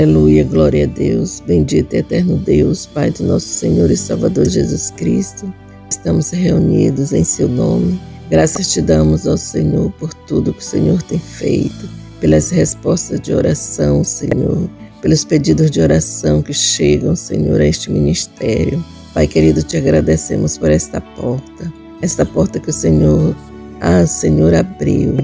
Aleluia, glória a Deus, bendito e eterno Deus, Pai de nosso Senhor e Salvador Jesus Cristo. Estamos reunidos em Seu nome. Graças te damos ao Senhor por tudo que o Senhor tem feito, pelas respostas de oração, Senhor, pelos pedidos de oração que chegam, Senhor, a este ministério. Pai querido, te agradecemos por esta porta, esta porta que o Senhor, ah, Senhor, abriu.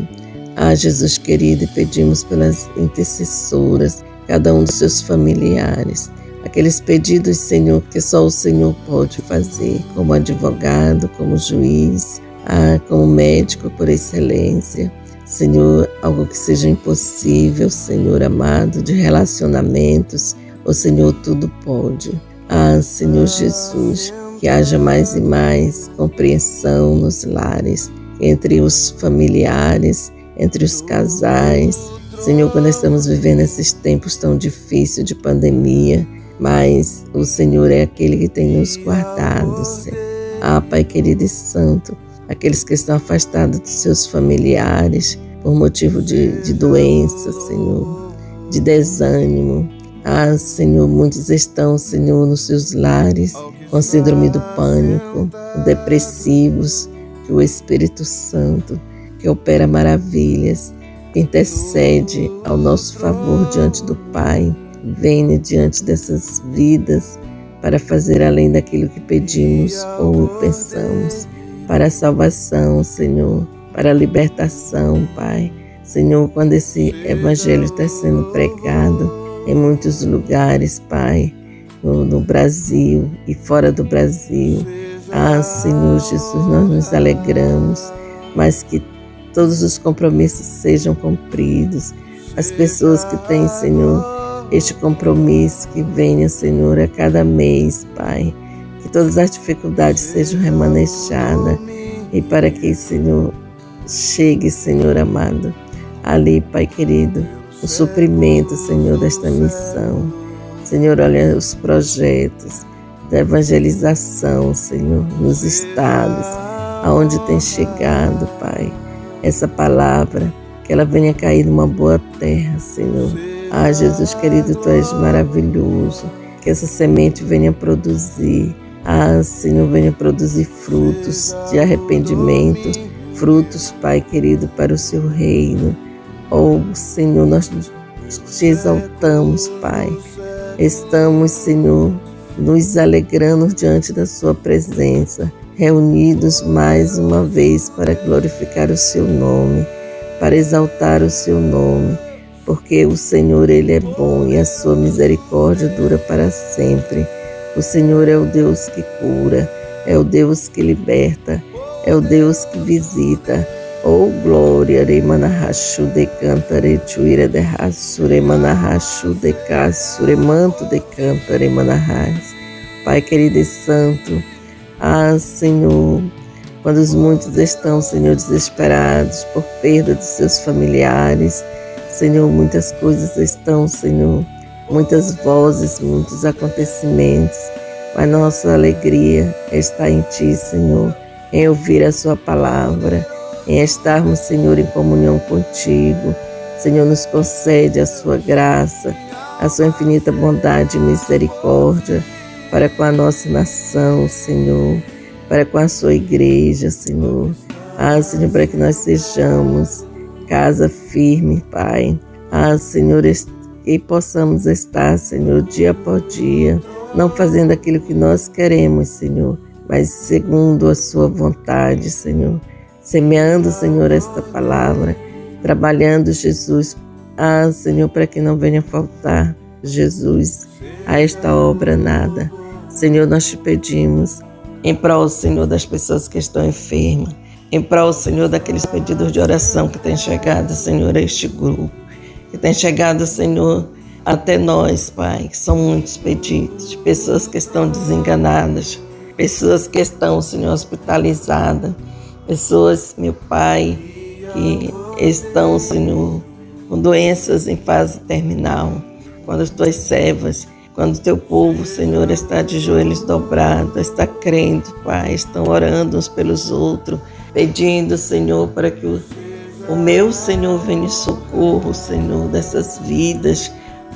Ah, Jesus querido, e pedimos pelas intercessoras, cada um dos seus familiares. Aqueles pedidos, Senhor, que só o Senhor pode fazer, como advogado, como juiz, ah, como médico por excelência. Senhor, algo que seja impossível, Senhor amado, de relacionamentos, o Senhor tudo pode. Ah, Senhor Jesus, que haja mais e mais compreensão nos lares, entre os familiares, entre os casais, Senhor, quando estamos vivendo esses tempos tão difíceis de pandemia, mas o Senhor é aquele que tem nos guardado, Senhor. Ah, Pai querido e santo, aqueles que estão afastados dos seus familiares por motivo de, de doença, Senhor, de desânimo. Ah, Senhor, muitos estão, Senhor, nos seus lares com síndrome do pânico, depressivos, que o Espírito Santo, que opera maravilhas, intercede ao nosso favor diante do Pai. Venha diante dessas vidas para fazer além daquilo que pedimos ou pensamos, para a salvação, Senhor, para a libertação, Pai. Senhor, quando esse evangelho está sendo pregado em muitos lugares, Pai, no, no Brasil e fora do Brasil. Ah, Senhor Jesus, nós nos alegramos, mas que todos os compromissos sejam cumpridos. As pessoas que têm, Senhor, este compromisso, que venha, Senhor, a cada mês, Pai. Que todas as dificuldades sejam remanejadas e para que, Senhor, chegue, Senhor amado, ali, Pai querido, o suprimento, Senhor, desta missão. Senhor, olha os projetos da evangelização, Senhor, nos estados, aonde tem chegado, Pai essa palavra, que ela venha cair numa boa terra, Senhor. Ah, Jesus querido, tu és maravilhoso. Que essa semente venha produzir. Ah, Senhor, venha produzir frutos de arrependimento, frutos, Pai querido, para o seu reino. Oh, Senhor, nós te exaltamos, Pai. Estamos, Senhor, nos alegrando diante da Sua presença reunidos mais uma vez para glorificar o seu nome, para exaltar o seu nome, porque o Senhor ele é bom e a sua misericórdia dura para sempre. O Senhor é o Deus que cura, é o Deus que liberta, é o Deus que visita. Oh glória, remanahachu de cantare chuira de rassure manahachu de cassure manto de cantare manahas. Pai querido e santo, ah, Senhor, quando os muitos estão, Senhor, desesperados por perda dos seus familiares, Senhor, muitas coisas estão, Senhor, muitas vozes, muitos acontecimentos, mas nossa alegria está em Ti, Senhor, em ouvir a Sua palavra, em estarmos, Senhor, em comunhão contigo. Senhor, nos concede a Sua graça, a Sua infinita bondade e misericórdia para com a nossa nação, Senhor, para com a sua igreja, Senhor. Ah, Senhor, para que nós sejamos casa firme, Pai. Ah, Senhor, e possamos estar, Senhor, dia por dia, não fazendo aquilo que nós queremos, Senhor, mas segundo a Sua vontade, Senhor. Semeando, Senhor, esta palavra, trabalhando, Jesus, ah, Senhor, para que não venha faltar, Jesus, a esta obra nada. Senhor, nós te pedimos, em prol, Senhor, das pessoas que estão enfermas, em prol, Senhor, daqueles pedidos de oração que têm chegado, Senhor, a este grupo, que tem chegado, Senhor, até nós, Pai, são muitos pedidos, de pessoas que estão desenganadas, pessoas que estão, Senhor, hospitalizadas, pessoas, meu Pai, que estão, Senhor, com doenças em fase terminal, quando as tuas servas quando teu povo, Senhor, está de joelhos dobrados, está crendo, Pai, estão orando uns pelos outros, pedindo, Senhor, para que o, o meu Senhor venha em socorro, Senhor, dessas vidas,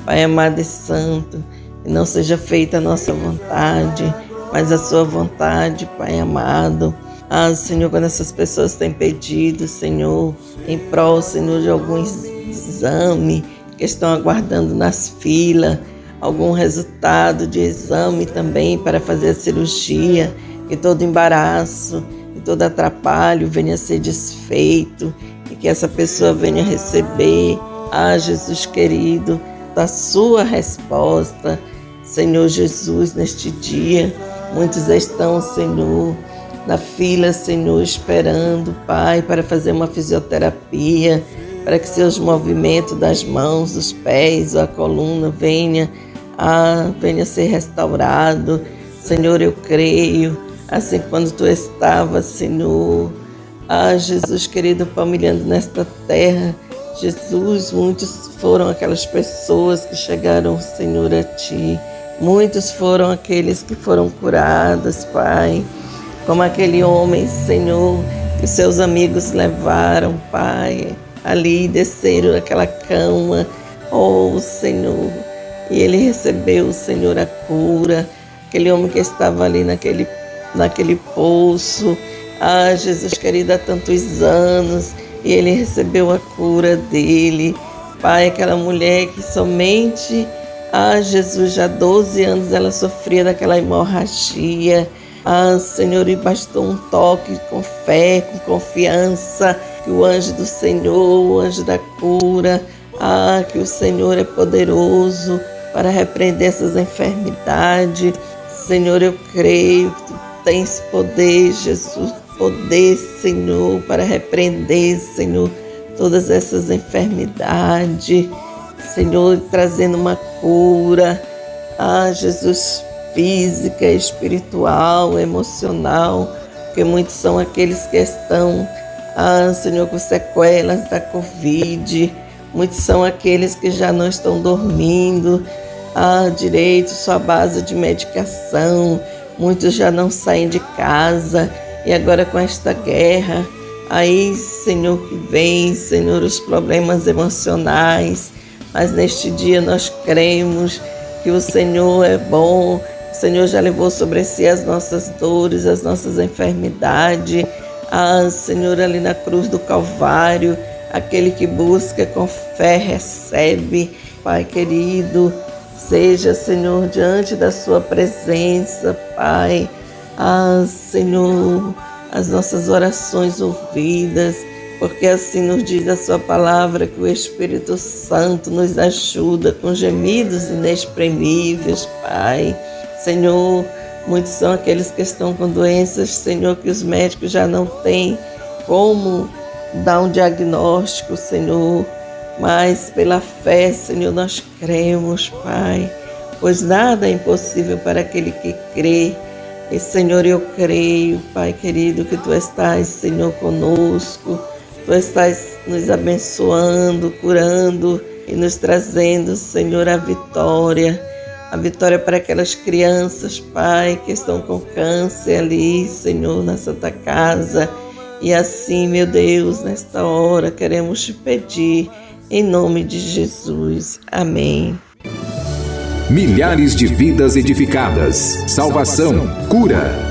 Pai amado e santo, que não seja feita a nossa vontade, mas a sua vontade, Pai amado. Ah, Senhor, quando essas pessoas têm pedido, Senhor, em prol, Senhor, de algum exame, que estão aguardando nas filas, algum resultado de exame também para fazer a cirurgia, que todo embaraço e todo atrapalho venha a ser desfeito e que essa pessoa venha receber, ah, Jesus querido, da sua resposta, Senhor Jesus, neste dia. Muitos estão, Senhor, na fila, Senhor, esperando, Pai, para fazer uma fisioterapia, para que seus movimentos das mãos, dos pés, a coluna venha ah, venha ser restaurado. Senhor, eu creio, assim quando tu estavas, Senhor. Ah, Jesus querido, famíliando nesta terra. Jesus, muitos foram aquelas pessoas que chegaram, Senhor, a ti. Muitos foram aqueles que foram curados, Pai. Como aquele homem, Senhor, que seus amigos levaram, Pai. Ali desceram aquela cama. Oh, Senhor, e ele recebeu, Senhor, a cura. Aquele homem que estava ali naquele, naquele poço. Ah, Jesus querido, há tantos anos. E ele recebeu a cura dele. Pai, aquela mulher que somente, ah, Jesus, já há 12 anos ela sofria daquela hemorragia. Ah, Senhor, e bastou um toque com fé, com confiança, que o anjo do Senhor, o anjo da cura, ah, que o Senhor é poderoso para repreender essas enfermidades. Senhor, eu creio que tu tens poder, Jesus, poder, Senhor, para repreender, Senhor, todas essas enfermidades. Senhor, trazendo uma cura, ah, Jesus, física, espiritual, emocional, porque muitos são aqueles que estão, ah, Senhor, com sequelas da Covid, muitos são aqueles que já não estão dormindo, ah, direito, sua base de medicação. Muitos já não saem de casa e agora com esta guerra, aí, Senhor, que vem, Senhor, os problemas emocionais. Mas neste dia nós cremos que o Senhor é bom, o Senhor já levou sobre si as nossas dores, as nossas enfermidades. Ah, Senhor, ali na cruz do Calvário, aquele que busca com fé recebe. Pai querido, Seja, Senhor, diante da Sua presença, Pai. Ah, Senhor, as nossas orações ouvidas, porque assim nos diz a Sua palavra que o Espírito Santo nos ajuda com gemidos inexprimíveis, Pai. Senhor, muitos são aqueles que estão com doenças, Senhor, que os médicos já não têm como dar um diagnóstico, Senhor. Mas pela fé, Senhor, nós cremos, Pai, pois nada é impossível para aquele que crê. E, Senhor, eu creio, Pai querido, que Tu estás, Senhor, conosco, Tu estás nos abençoando, curando e nos trazendo, Senhor, a vitória. A vitória para aquelas crianças, Pai, que estão com câncer ali, Senhor, na Santa Casa. E assim, meu Deus, nesta hora queremos te pedir em nome de Jesus. Amém. milhares de vidas edificadas, salvação, cura.